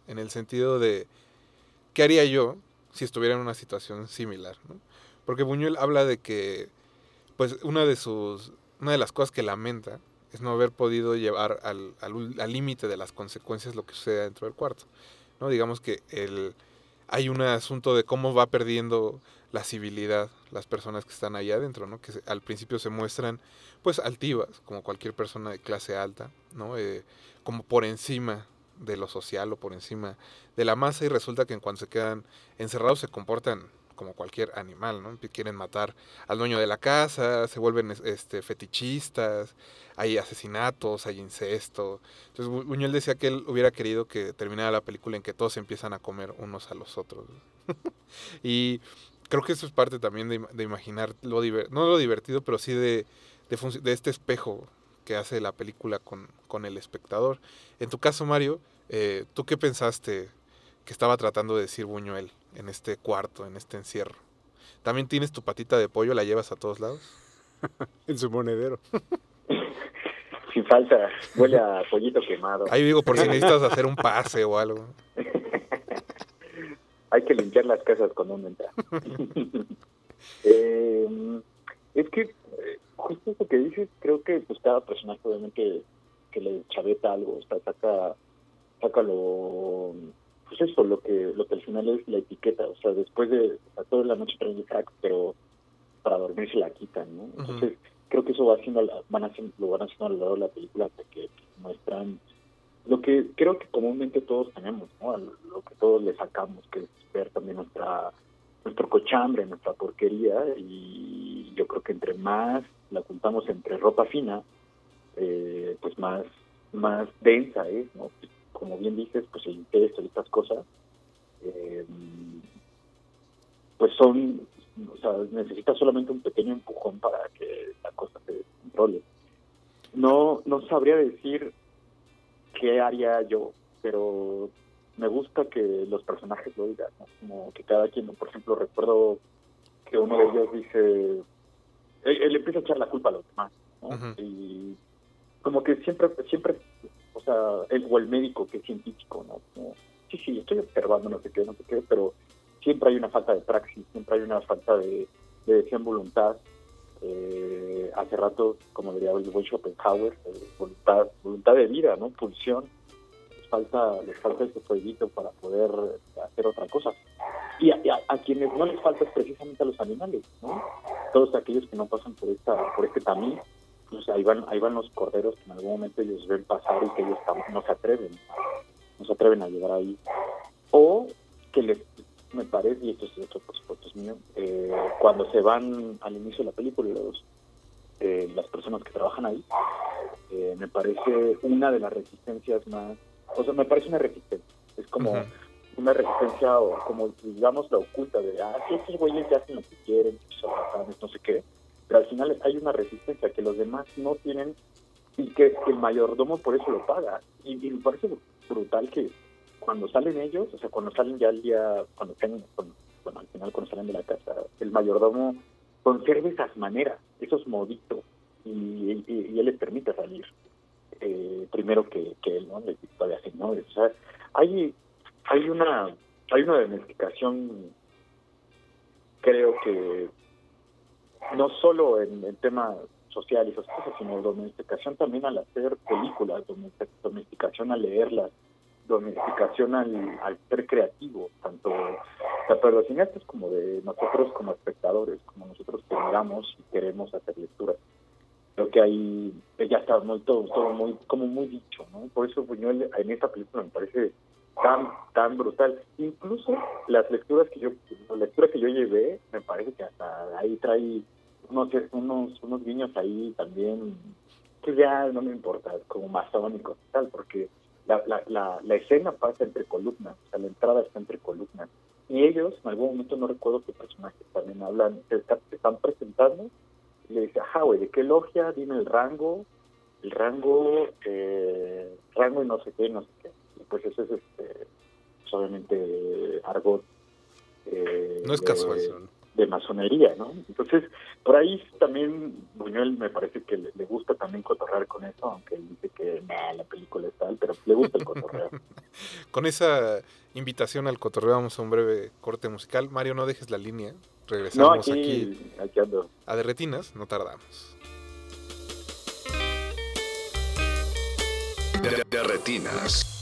en el sentido de, ¿qué haría yo si estuviera en una situación similar? Porque Buñuel habla de que, pues, una de sus, una de las cosas que lamenta es no haber podido llevar al límite de las consecuencias lo que sucede dentro del cuarto. ¿no? Digamos que el hay un asunto de cómo va perdiendo la civilidad las personas que están ahí adentro, ¿no? Que al principio se muestran, pues, altivas, como cualquier persona de clase alta, ¿no? Eh, como por encima de lo social o por encima de la masa y resulta que cuando se quedan encerrados se comportan como cualquier animal, ¿no? Quieren matar al dueño de la casa, se vuelven este, fetichistas, hay asesinatos, hay incesto. Entonces Buñuel decía que él hubiera querido que terminara la película en que todos empiezan a comer unos a los otros. y creo que eso es parte también de, imaginar lo no lo divertido, pero sí de, de, este espejo que hace la película con, con el espectador. En tu caso, Mario, eh, ¿tú qué pensaste que estaba tratando de decir Buñuel? En este cuarto, en este encierro. ¿También tienes tu patita de pollo, la llevas a todos lados? en su monedero. Sin falta, huele a pollito quemado. Ahí digo, por si necesitas hacer un pase o algo. Hay que limpiar las casas con un entra. eh, es que, eh, justo eso que dices, creo que pues cada personaje obviamente que le chaveta algo, o sea, saca, saca lo pues eso, lo que, lo que al final es la etiqueta, o sea, después de, o toda la noche traen el hack, pero para dormir se la quitan, ¿no? Entonces, creo que eso va haciendo, van haciendo, lo van haciendo a lo largo de la película, que muestran lo que creo que comúnmente todos tenemos, ¿no? Lo que todos le sacamos, que es ver también nuestra, nuestro cochambre, nuestra porquería y, yo creo que entre más la juntamos entre ropa fina, eh, pues más, más densa es, ¿no? Como bien dices, pues el impuesto y estas cosas, eh, pues son, o sea, necesita solamente un pequeño empujón para que la cosa se controle. No, no sabría decir qué haría yo, pero me gusta que los personajes lo digan, ¿no? como que cada quien, por ejemplo, recuerdo que uno de ellos dice, él, empieza a echar la culpa a los demás, ¿no? Y como que siempre, siempre, él o el médico que es científico, ¿no? Como, sí, sí, estoy observando no sé qué, no sé qué, pero siempre hay una falta de praxis, siempre hay una falta de, de voluntad. Eh, hace rato, como diría el buen Schopenhauer, eh, voluntad, voluntad de vida, ¿no? Pulsión falta, les falta ese fueguito para poder hacer otra cosa. Y a, quienes no les falta es precisamente a los animales, ¿no? Todos aquellos que no pasan por esta, por este camino, pues ahí van, ahí van los corderos que en algún momento ellos ven pasar y que ellos no se atreven, no se atreven a llegar ahí. O que les, me parece, y esto es otro por supuesto es mío, eh, cuando se van al inicio de la película los, eh, las personas que trabajan ahí, eh, me parece una de las resistencias más o sea, me parece una resistencia. Es como una resistencia, o como digamos la oculta de, ah, sí, estos güeyes ya hacen lo que quieren, no sé qué. Pero al final hay una resistencia que los demás no tienen y que, el mayordomo por eso lo paga. Y, me parece brutal que cuando salen ellos, o sea, cuando salen ya el día, cuando estén, bueno, al final cuando salen de la casa, el mayordomo conserva esas maneras, esos moditos, y, él les permite salir eh, primero que, él, ¿no? De todavía ¿no? O sea, hay, hay una hay una domesticación, creo que no solo en el tema social y esas cosas, sino domesticación también al hacer películas, domesticación al leerlas, domesticación al, al ser creativo, tanto de los cineastas como de nosotros como espectadores, como nosotros que miramos y queremos hacer lecturas creo que ahí ya está muy todo, todo muy como muy dicho no por eso Buñuel en esta película me parece tan tan brutal. Incluso las lecturas que yo la lectura que yo llevé me parece que hasta ahí trae unos unos unos guiños ahí también que ya no me importa como masónicos y tal porque la, la, la, la escena pasa entre columnas o sea la entrada está entre columnas y ellos en algún momento no recuerdo qué personajes también hablan se están presentando le dice, ajá, güey, ¿de qué logia? Dime el rango, el rango, eh, rango y no sé qué, no sé qué. Y pues eso es, este, pues, obviamente, argot. Eh, no es casual, de masonería, ¿no? Entonces, por ahí también Buñuel me parece que le, gusta también cotorrear con eso, aunque él dice que la película es tal, pero le gusta el cotorreo. con esa invitación al cotorreo vamos a un breve corte musical. Mario, no dejes la línea. Regresamos aquí, a Derretinas, no tardamos. Derretinas.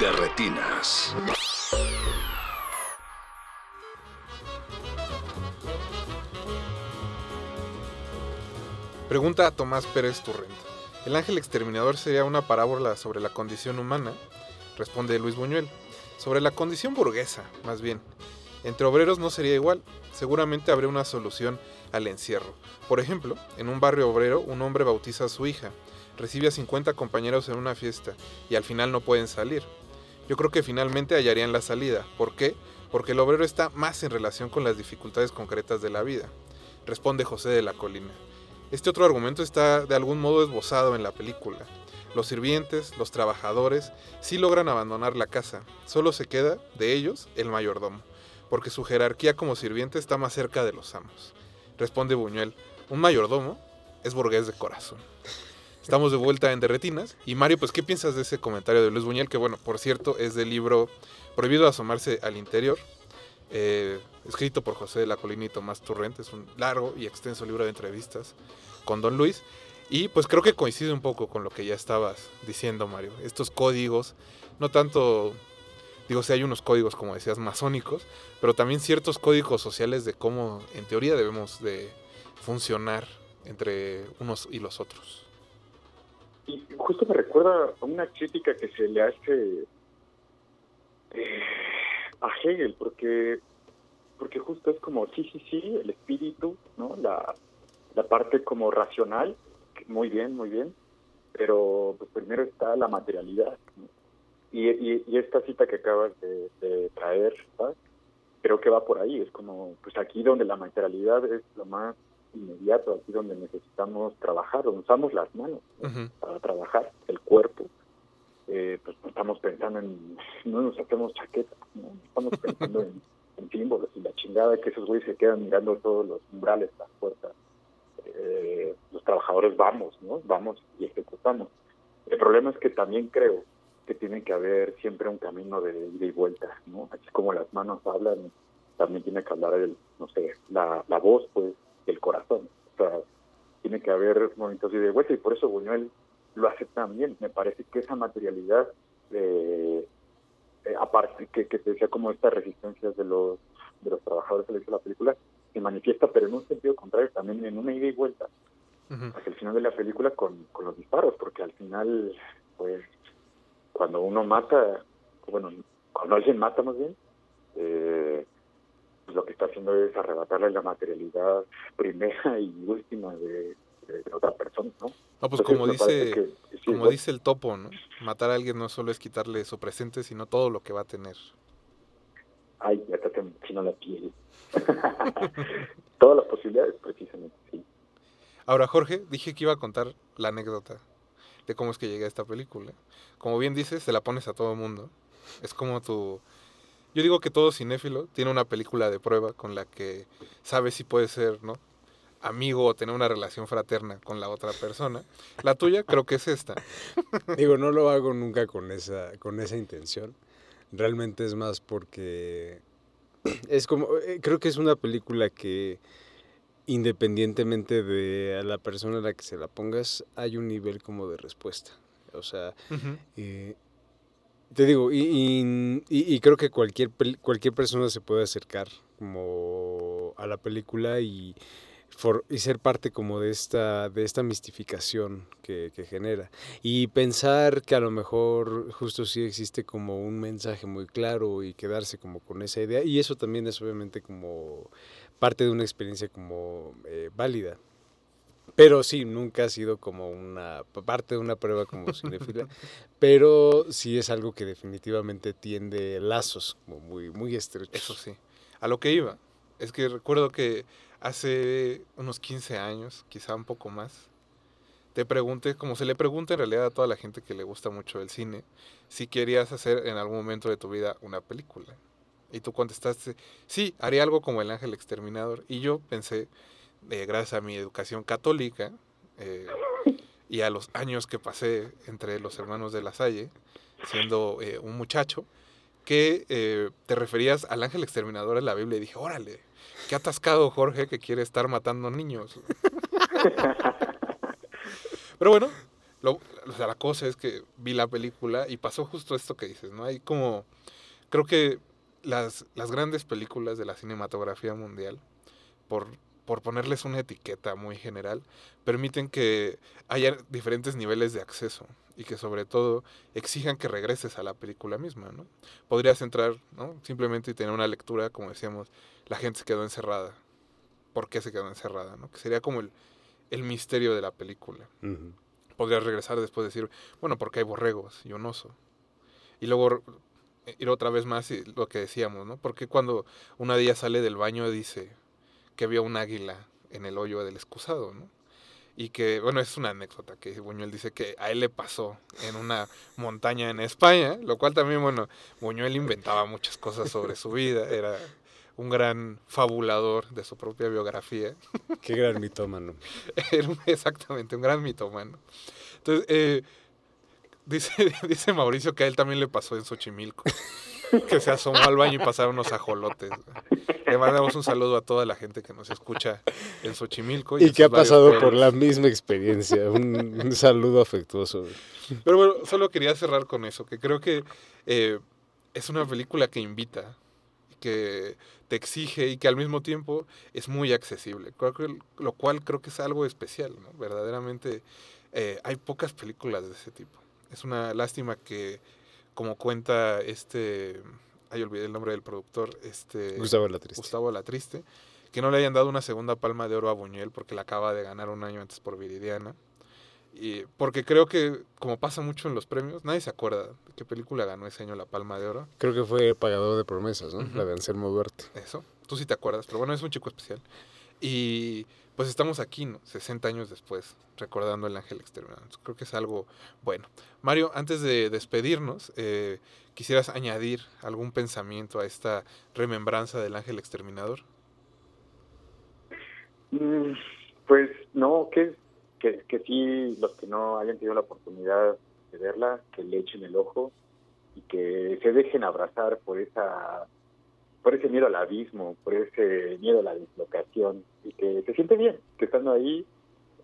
Derretinas. Pregunta a Tomás Pérez Turrent. ¿El ángel exterminador sería una parábola sobre la condición humana? Responde Luis Buñuel. Sobre la condición burguesa, más bien. Entre obreros no sería igual. Seguramente habría una solución al encierro. Por ejemplo, en un barrio obrero, un hombre bautiza a su hija, recibe a 50 compañeros en una fiesta y al final no pueden salir. Yo creo que finalmente hallarían la salida. ¿Por qué? Porque el obrero está más en relación con las dificultades concretas de la vida. Responde José de la Colina. Este otro argumento está de algún modo esbozado en la película. Los sirvientes, los trabajadores, sí logran abandonar la casa, solo se queda, de ellos, el mayordomo, porque su jerarquía como sirviente está más cerca de los amos. Responde Buñuel, un mayordomo es burgués de corazón. Estamos de vuelta en Derretinas. Y Mario, pues, ¿qué piensas de ese comentario de Luis Buñuel? Que, bueno, por cierto, es del libro Prohibido asomarse al interior, eh, escrito por José de la Colina y Tomás Turrent. Es un largo y extenso libro de entrevistas con Don Luis. Y pues creo que coincide un poco con lo que ya estabas diciendo, Mario. Estos códigos, no tanto, digo, si hay unos códigos, como decías, masónicos, pero también ciertos códigos sociales de cómo, en teoría, debemos de funcionar entre unos y los otros. Y justo me recuerda a una crítica que se le hace eh, a Hegel, porque porque justo es como, sí, sí, sí, el espíritu, ¿no? La, la parte como racional, muy bien, muy bien, pero pues primero está la materialidad. ¿no? Y, y, y, esta cita que acabas de, de traer, ¿sabes? creo que va por ahí, es como, pues aquí donde la materialidad es lo más inmediato, aquí donde necesitamos trabajar, donde usamos las manos ¿no? uh -huh. para trabajar, el cuerpo. Eh, pues estamos pensando en, no nos hacemos chaquetas, ¿no? estamos pensando en, en, símbolos y la chingada que esos güeyes se quedan mirando todos los umbrales, las puertas. Eh, los trabajadores vamos, ¿no? Vamos y ejecutamos. El problema es que también creo que tiene que haber siempre un camino de ida y vuelta, ¿no? Así como las manos hablan, también tiene que hablar el, no sé, la, la voz, pues, el corazón. O sea, tiene que haber momentos de ida y vuelta y por eso Buñuel lo hace también. Me parece que esa materialidad, eh, eh, aparte que, que te decía como estas resistencias de los de los trabajadores que le hizo la película, se manifiesta, pero en un sentido contrario, también en una ida y vuelta, uh -huh. hacia el final de la película con, con los disparos, porque al final, pues, cuando uno mata, bueno, cuando alguien mata más bien, eh, pues lo que está haciendo es arrebatarle la materialidad primera y última de, de, de otra persona, ¿no? No, pues Entonces, como dice, que, sí, como ¿no? dice el topo, ¿no? Matar a alguien no solo es quitarle su presente, sino todo lo que va a tener. Ay, ya te chino la piel. Todas las posibilidades, precisamente, sí. Ahora, Jorge, dije que iba a contar la anécdota de cómo es que llegué a esta película. Como bien dices, se la pones a todo el mundo. Es como tu... Yo digo que todo cinéfilo tiene una película de prueba con la que sabe si puede ser, ¿no? Amigo o tener una relación fraterna con la otra persona. La tuya creo que es esta. Digo, no lo hago nunca con esa, con esa intención. Realmente es más porque es como, creo que es una película que independientemente de a la persona a la que se la pongas, hay un nivel como de respuesta. O sea, uh -huh. eh, te digo, y, y, y, creo que cualquier, cualquier persona se puede acercar como a la película y, for, y ser parte como de esta, de esta mistificación que, que, genera. Y pensar que a lo mejor justo sí existe como un mensaje muy claro y quedarse como con esa idea. Y eso también es obviamente como parte de una experiencia como eh, válida. Pero sí, nunca ha sido como una parte de una prueba como cinefila, pero sí es algo que definitivamente tiende lazos como muy, muy estrechos. Eso sí. A lo que iba, es que recuerdo que hace unos 15 años, quizá un poco más, te pregunté, como se le pregunta en realidad a toda la gente que le gusta mucho el cine, si querías hacer en algún momento de tu vida una película. Y tú contestaste, sí, haría algo como El Ángel Exterminador. Y yo pensé, eh, gracias a mi educación católica eh, y a los años que pasé entre los hermanos de la Salle, siendo eh, un muchacho, que te referías al ángel exterminador en la Biblia y dije, órale, qué atascado Jorge que quiere estar matando niños. Pero bueno, lo, o sea, la cosa es que vi la película y pasó justo esto que dices, ¿no? Hay como, creo que las, las grandes películas de la cinematografía mundial, por por ponerles una etiqueta muy general, permiten que haya diferentes niveles de acceso y que sobre todo exijan que regreses a la película misma, ¿no? Podrías entrar, ¿no? Simplemente y tener una lectura, como decíamos, la gente se quedó encerrada. ¿Por qué se quedó encerrada, no? Que sería como el, el misterio de la película. Uh -huh. Podrías regresar después de decir, bueno, porque hay borregos y un oso. Y luego ir otra vez más y lo que decíamos, ¿no? Porque cuando una de ellas sale del baño dice, que vio un águila en el hoyo del excusado, ¿no? Y que, bueno, es una anécdota que Buñuel dice que a él le pasó en una montaña en España, lo cual también, bueno, Buñuel inventaba muchas cosas sobre su vida, era un gran fabulador de su propia biografía. Qué gran mitómano. Exactamente, un gran mitómano. Entonces, eh, dice, dice Mauricio que a él también le pasó en Xochimilco que se asomó al baño y pasaron unos ajolotes. Le mandamos un saludo a toda la gente que nos escucha en Xochimilco. Y, y que ha pasado por la misma experiencia. Un, un, saludo afectuoso. Pero bueno, solo quería cerrar con eso, que creo que eh, es una película que invita, que te exige y que al mismo tiempo es muy accesible, lo cual creo que es algo especial, ¿no? Verdaderamente eh, hay pocas películas de ese tipo. Es una lástima que como cuenta este ahí olvidé el nombre del productor, este Gustavo la Triste. Gustavo Latriste, que no le hayan dado una segunda palma de oro a Buñuel porque la acaba de ganar un año antes por Viridiana. Y porque creo que, como pasa mucho en los premios, nadie se acuerda de qué película ganó ese año la palma de oro. Creo que fue Pagador de Promesas, ¿no? La de Anselmo Duarte. Eso, tú sí te acuerdas, pero bueno, es un chico especial. Y pues estamos aquí, ¿no? 60 años después, recordando el ángel exterminado. Creo que es algo bueno. Mario, antes de despedirnos, eh, ¿quisieras añadir algún pensamiento a esta remembranza del ángel exterminador? Mm, Pues no, que, que, que sí, los que no hayan tenido la oportunidad de verla, que le echen el ojo y que se dejen abrazar por esa por ese miedo al abismo, por ese miedo a la dislocación y que se siente bien, que estando ahí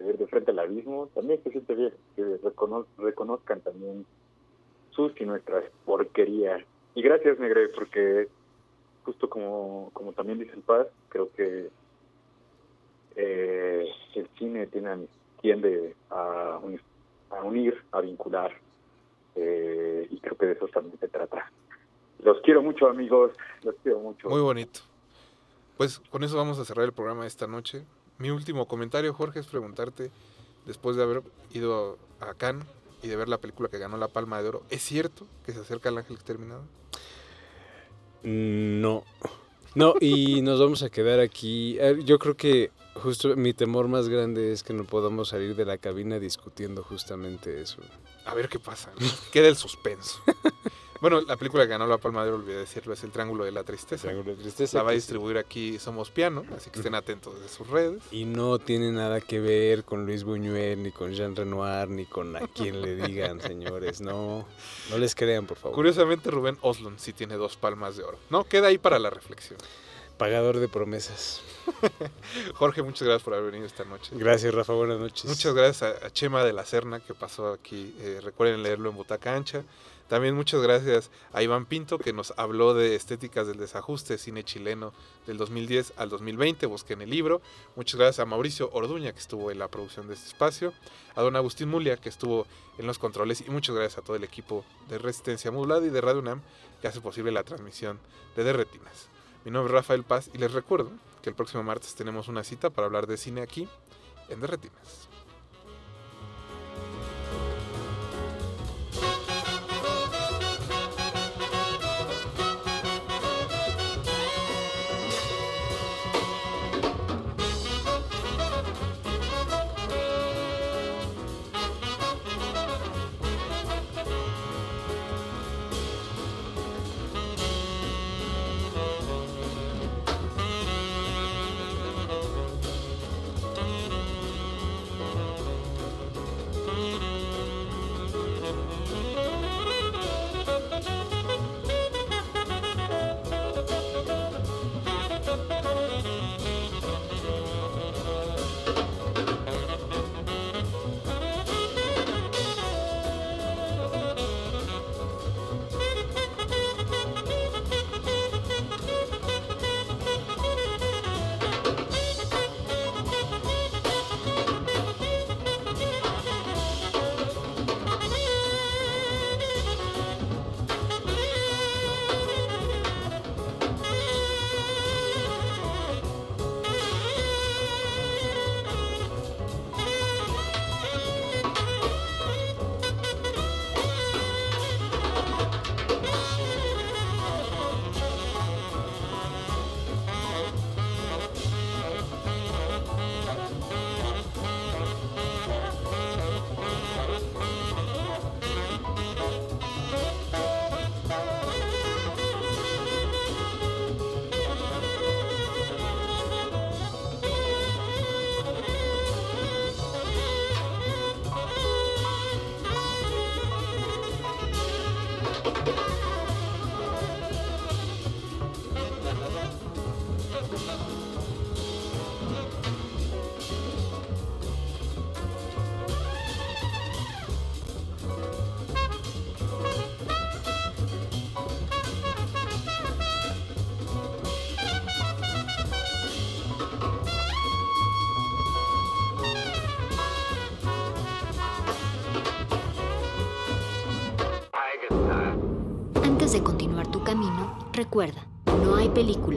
eh, de frente al abismo también se siente bien, que recono- reconozcan también sus y nuestras porquerías. Y gracias, Negre, porque justo como, como también dice el Paz, creo que eh, el cine tiene, tiende a, uni- a unir, a vincular, eh, y creo que de eso también se trata. Los quiero mucho, amigos, los quiero mucho. Muy bonito. Pues con eso vamos a cerrar el programa de esta noche. Mi último comentario, Jorge, es preguntarte, después de haber ido a Cannes y de ver la película que ganó la Palma de Oro, ¿es cierto que se acerca el ángel exterminado? No. No, y nos vamos a quedar aquí. Eh, Yo creo que justo mi temor más grande es que no podamos salir de la cabina discutiendo justamente eso. A ver qué pasa. ¿no? Queda el suspenso. bueno, la película que ganó la Palma de Oro, olvidé decirlo, es El Triángulo de la Tristeza. Triángulo de tristeza. La va a distribuir aquí Somos Piano, así que estén atentos de sus redes. Y no tiene nada que ver con Luis Buñuel, ni con Jean Renoir, ni con a quien le digan, señores. No, no les crean, por favor. Curiosamente, Rubén Oslund sí tiene dos palmas de oro. No, queda ahí para la reflexión. Pagador de promesas. Jorge, muchas gracias por haber venido esta noche. Gracias, Rafa. Buenas noches. Muchas gracias a, Chema de la Serna que pasó aquí. eh, recuerden leerlo en Butaca Ancha. También muchas gracias a Iván Pinto que nos habló de estéticas del desajuste, cine chileno del 2010 al 2020. Busquen el libro. Muchas gracias a Mauricio Orduña que estuvo en la producción de este espacio. A don Agustín Mulia que estuvo en los controles. Y muchas gracias a todo el equipo de Resistencia Modulada y de Radio UNAM que hace posible la transmisión de Derretinas. Mi nombre es Rafael Paz y les recuerdo que el próximo martes tenemos una cita para hablar de cine aquí en Derretinas.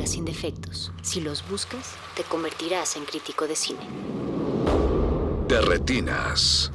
Sin defectos. Si los buscas, te convertirás en crítico de cine. De retinas.